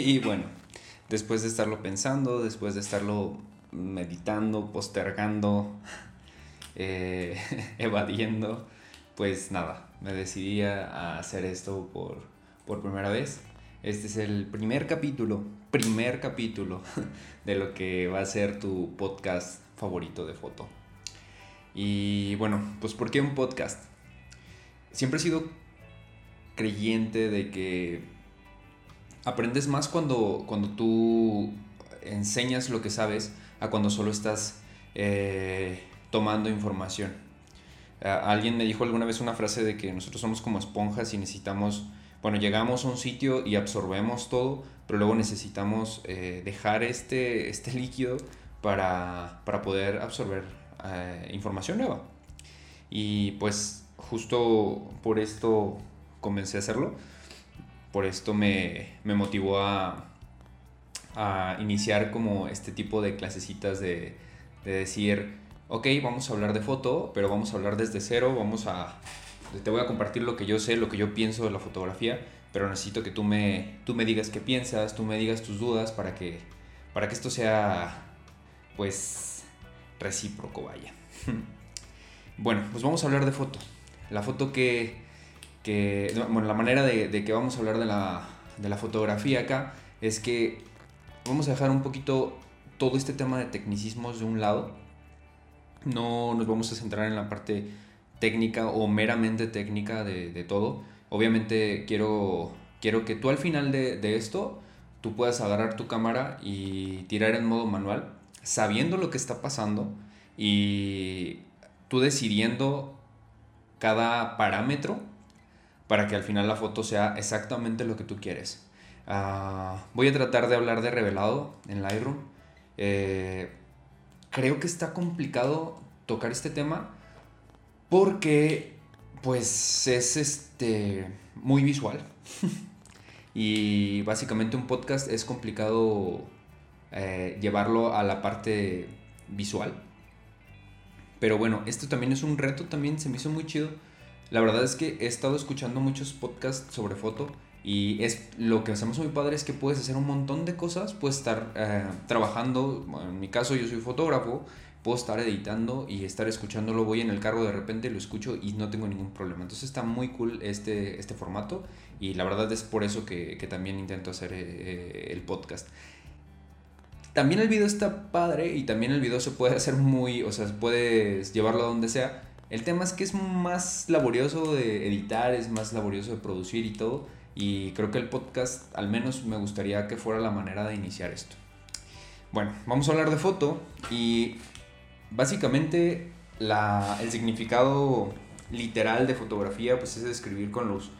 Y bueno, después de estarlo pensando, después de estarlo meditando, postergando, eh, evadiendo, pues nada, me decidí a hacer esto por, por primera vez. Este es el primer capítulo, primer capítulo de lo que va a ser tu podcast favorito de foto. Y bueno, pues ¿por qué un podcast? Siempre he sido creyente de que aprendes más cuando, cuando tú enseñas lo que sabes a cuando solo estás eh, tomando información. alguien me dijo alguna vez una frase de que nosotros somos como esponjas y necesitamos, bueno, llegamos a un sitio y absorbemos todo, pero luego necesitamos eh, dejar este, este líquido para, para poder absorber eh, información nueva. Y pues justo por esto comencé a hacerlo, por esto me, motivó a, iniciar como este tipo de clasecitas de, de decir, ok, vamos a hablar de foto, pero vamos a hablar desde cero, vamos a... Te voy a compartir lo que yo sé, lo que yo pienso de la fotografía, pero necesito que tú me, tú me digas qué piensas, tú me digas tus dudas para que, para que esto sea, pues, recíproco, vaya. bueno, pues vamos a hablar de foto. La foto que, bueno, la manera de, que vamos a hablar de la, de la fotografía acá es que vamos a dejar un poquito todo este tema de tecnicismos de un lado. No nos vamos a centrar en la parte técnica o meramente técnica de, de todo. Obviamente quiero, quiero que tú al final de, de esto tú puedas agarrar tu cámara y tirar en modo manual sabiendo lo que está pasando y tú decidiendo cada parámetro para que al final la foto sea exactamente lo que tú quieres. Ah, voy a tratar de hablar de revelado en Lightroom. Eh, creo que está complicado tocar este tema porque pues es este muy visual y básicamente un podcast es complicado eh, llevarlo a la parte visual. Pero bueno, esto también es un reto, también se me hizo muy chido. La verdad es que he estado escuchando muchos podcasts sobre foto y es lo que hacemos muy padre es que puedes hacer un montón de cosas, puedes estar eh, trabajando, en mi caso yo soy fotógrafo, puedo estar editando y estar escuchándolo, voy en el carro de repente, lo escucho y no tengo ningún problema. Entonces está muy cool este, este formato y la verdad es por eso que, que también intento hacer eh, el podcast también el video está padre y también el video se puede hacer muy, o sea, puedes llevarlo a donde sea. El tema es que es más laborioso de editar, es más laborioso de producir y todo. Y creo que el podcast al menos me gustaría que fuera la manera de iniciar esto. Bueno, vamos a hablar de foto y básicamente la, el significado literal de fotografía pues es escribir con luz.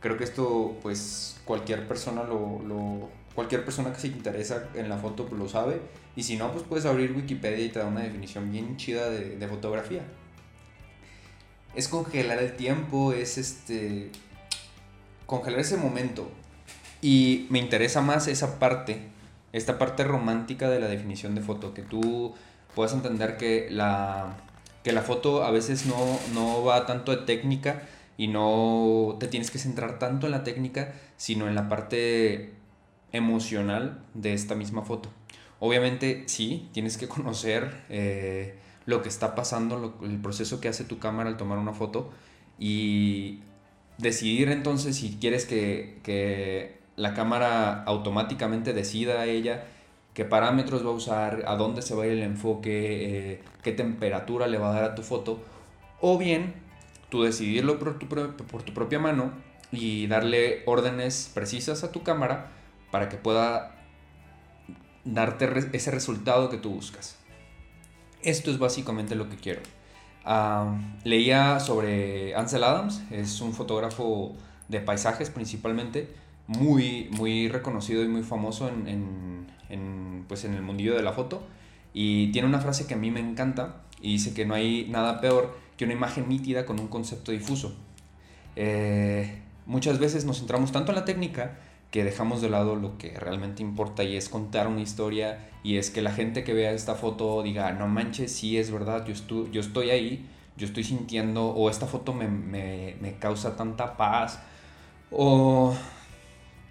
Creo que esto pues cualquier persona lo, cualquier persona que se interesa en la foto pues, lo sabe. Y si no, pues puedes abrir Wikipedia y te da una definición bien chida de, fotografía. Es congelar el tiempo, es este. congelar ese momento. Y me interesa más esa parte, esta parte romántica de la definición de foto, que tú puedas entender que la, que la foto a veces no, no va tanto de técnica y no te tienes que centrar tanto en la técnica, sino en la parte emocional de esta misma foto. Obviamente sí, tienes que conocer eh, lo que está pasando, el proceso que hace tu cámara al tomar una foto y decidir entonces si quieres que, la cámara automáticamente decida a ella qué parámetros va a usar, a dónde se va a ir el enfoque, eh, qué temperatura le va a dar a tu foto, o bien tú decidirlo por tu, por tu propia mano y darle órdenes precisas a tu cámara para que pueda darte ese resultado que tú buscas. Esto es básicamente lo que quiero. leía sobre Ansel Adams, es un fotógrafo de paisajes principalmente, muy, muy reconocido y muy famoso en, pues en el mundillo de la foto. Y tiene una frase que a mí me encanta y dice que no hay nada peor que una imagen nítida con un concepto difuso. Eh, muchas veces nos centramos tanto en la técnica que dejamos de lado lo que realmente importa y es contar una historia y es que la gente que vea esta foto diga, no manches, sí es verdad, yo, estoy, yo estoy ahí, yo estoy sintiendo, o esta foto me, me, me causa tanta paz, o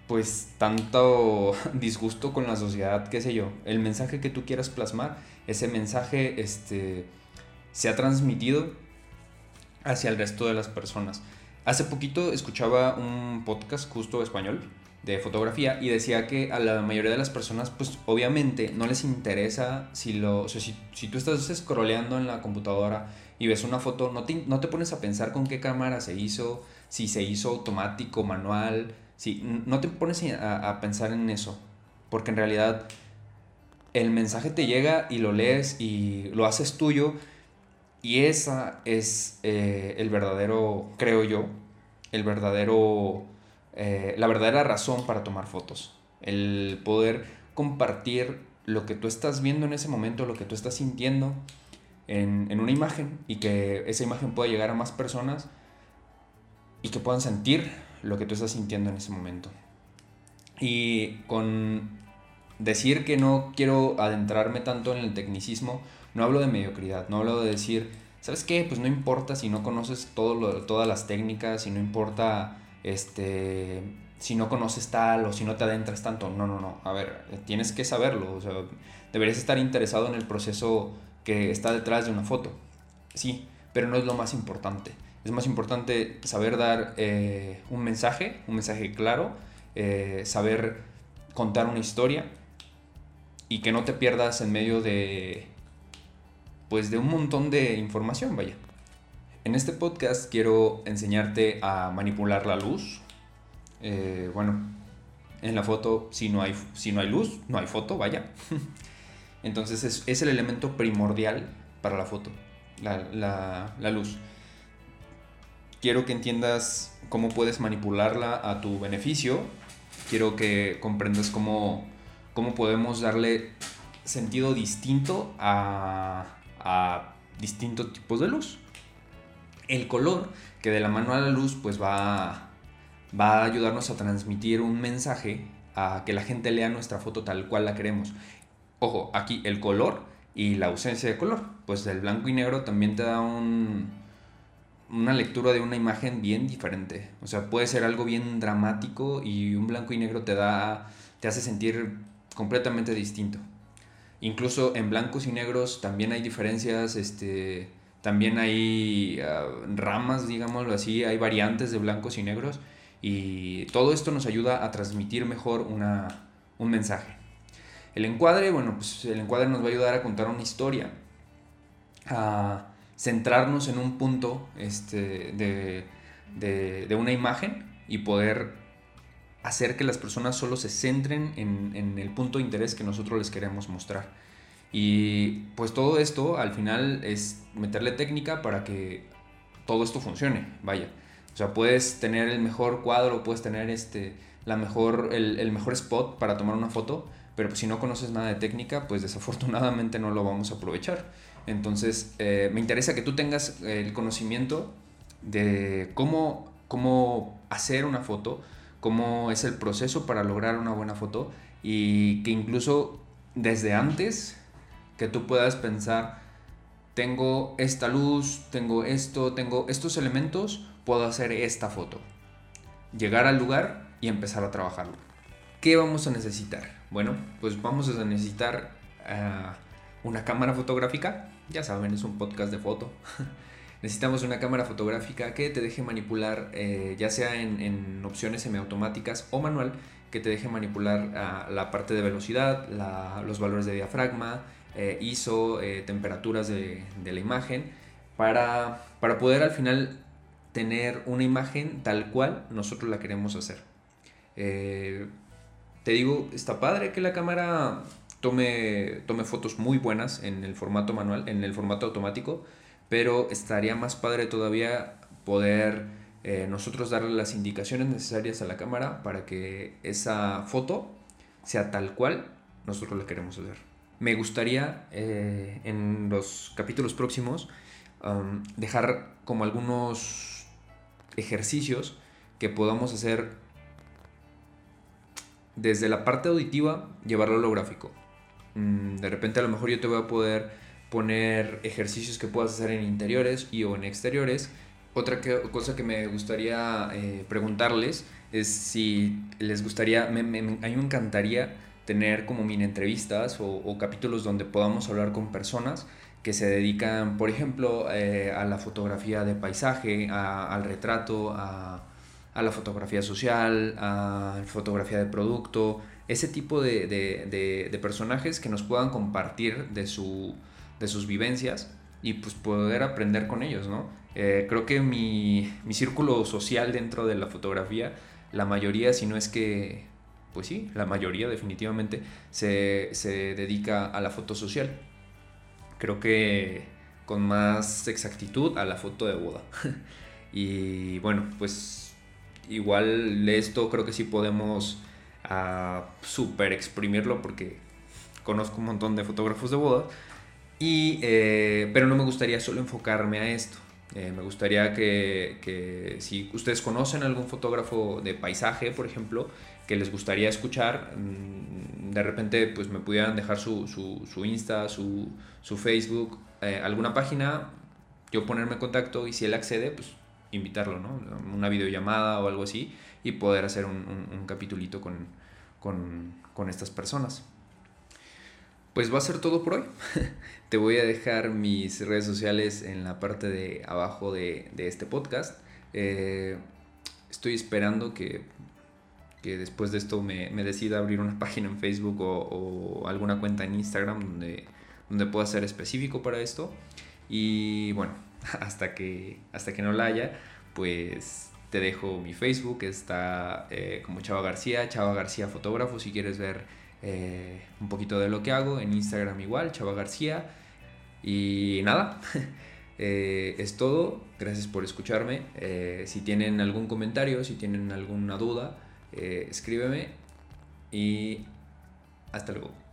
pues tanto disgusto con la sociedad, qué sé yo. El mensaje que tú quieras plasmar, ese mensaje este, se ha transmitido hacia el resto de las personas. Hace poquito escuchaba un podcast justo español de fotografía y decía que a la mayoría de las personas pues obviamente no les interesa si lo o sea, si, tú estás scrolleando en la computadora y ves una foto no te, no te pones a pensar con qué cámara se hizo si se hizo automático manual si no te pones a, a pensar en eso porque en realidad el mensaje te llega y lo lees y lo haces tuyo y esa es eh, el verdadero creo yo el verdadero eh, la verdadera razón para tomar fotos. El poder compartir lo que tú estás viendo en ese momento, lo que tú estás sintiendo en, en una imagen y que esa imagen pueda llegar a más personas y que puedan sentir lo que tú estás sintiendo en ese momento. Y con decir que no quiero adentrarme tanto en el tecnicismo, no hablo de mediocridad, no hablo de decir, ¿sabes qué? Pues no importa si no conoces todas las técnicas, si no importa este, si no conoces tal o si no te adentras tanto. No, no, no. A ver, tienes que saberlo. O sea, deberías estar interesado en el proceso que está detrás de una foto. Sí, pero no es lo más importante. Es más importante saber dar eh, un mensaje, un mensaje claro, eh, saber contar una historia y que no te pierdas en medio de pues de un montón de información, vaya. En este podcast quiero enseñarte a manipular la luz. Eh, bueno, en la foto, si no, hay, si no hay luz, no hay foto, vaya. Entonces es, el elemento primordial para la foto, la, luz. Quiero que entiendas cómo puedes manipularla a tu beneficio. Quiero que comprendas cómo, cómo podemos darle sentido distinto a, a distintos tipos de luz el color, que de la mano a la luz pues va, va a ayudarnos a transmitir un mensaje a que la gente lea nuestra foto tal cual la queremos. Ojo, aquí el color y la ausencia de color. Pues el blanco y negro también te da un, una lectura de una imagen bien diferente. O sea, puede ser algo bien dramático y un blanco y negro te da te hace sentir completamente distinto. Incluso en blancos y negros también hay diferencias este también hay ah, ramas, digámoslo así, hay variantes de blancos y negros y todo esto nos ayuda a transmitir mejor una, un mensaje. El encuadre, bueno, pues el encuadre nos va a ayudar a contar una historia, a centrarnos en un punto este, de, de, de una imagen y poder hacer que las personas solo se centren en, el punto de interés que nosotros les queremos mostrar. Y pues todo esto al final es meterle técnica para que todo esto funcione, vaya. O sea, puedes tener el mejor cuadro, puedes tener este, la mejor, el, mejor spot para tomar una foto, pero pues si no conoces nada de técnica, pues desafortunadamente no lo vamos a aprovechar. Entonces, eh, me interesa que tú tengas el conocimiento de cómo, cómo hacer una foto, cómo es el proceso para lograr una buena foto y que incluso desde antes que tú puedas pensar, tengo esta luz, tengo esto, tengo estos elementos, puedo hacer esta foto. Llegar al lugar y empezar a trabajarlo. ¿Qué vamos a necesitar? Bueno, pues vamos a necesitar ah, una cámara fotográfica. Ya saben, es un podcast de foto. Necesitamos una cámara fotográfica que te deje manipular, eh, ya sea en, opciones semiautomáticas o manual, que te deje manipular ah, la parte de velocidad, los valores de diafragma, eh, ISO, eh, temperaturas de, la imagen, para, poder al final tener una imagen tal cual nosotros la queremos hacer. Te digo, está padre que la cámara tome, tome fotos muy buenas en el formato manual, en el formato automático, pero estaría más padre todavía poder nosotros darle las indicaciones necesarias a la cámara para que esa foto sea tal cual nosotros la queremos hacer me gustaría eh, en los capítulos próximos um, dejar como algunos ejercicios que podamos hacer desde la parte auditiva, llevarlo a lo gráfico. Mm, de repente a lo mejor yo te voy a poder poner ejercicios que puedas hacer en interiores y o en exteriores. Otra cosa que me gustaría eh, preguntarles es si les gustaría, a mí me encantaría tener como mini entrevistas o, capítulos donde podamos hablar con personas que se dedican, por ejemplo, eh, a la fotografía de paisaje, al retrato, a, la fotografía social, a fotografía de producto, ese tipo de, personajes que nos puedan compartir de, su, de sus vivencias y pues poder aprender con ellos, ¿no? Eh, creo que mi, mi círculo social dentro de la fotografía, la mayoría, si no es que pues sí, la mayoría definitivamente se, dedica a la foto social. Creo que con más exactitud a la foto de boda. y bueno, pues igual esto creo que sí podemos uh, super exprimirlo porque conozco un montón de fotógrafos de boda. Eh, pero no me gustaría solo enfocarme a esto. Eh, me gustaría que, si ustedes conocen algún fotógrafo de paisaje, por ejemplo, que les gustaría escuchar, mm, de repente pues me pudieran dejar su, su, Insta, su, su Facebook, eh, alguna página, yo ponerme en contacto y si él accede, pues invitarlo, ¿no? Una videollamada o algo así y poder hacer un, un, un capitulito con, con, con estas personas. Pues va a ser todo por hoy. Te voy a dejar mis redes sociales en la parte de abajo de, este podcast. Eh, estoy esperando que que después de esto me, me decida abrir una página en Facebook o, alguna cuenta en Instagram donde, donde pueda ser específico para esto. Y bueno, hasta que, hasta que no la haya, pues te dejo mi Facebook, está eh, como Chava García, Chava García Fotógrafo, si quieres ver eh, un poquito de lo que hago. En Instagram igual, Chava García. Y nada, eh, es todo. Gracias por escucharme. si tienen algún comentario, si tienen alguna duda, eh, escríbeme y hasta luego.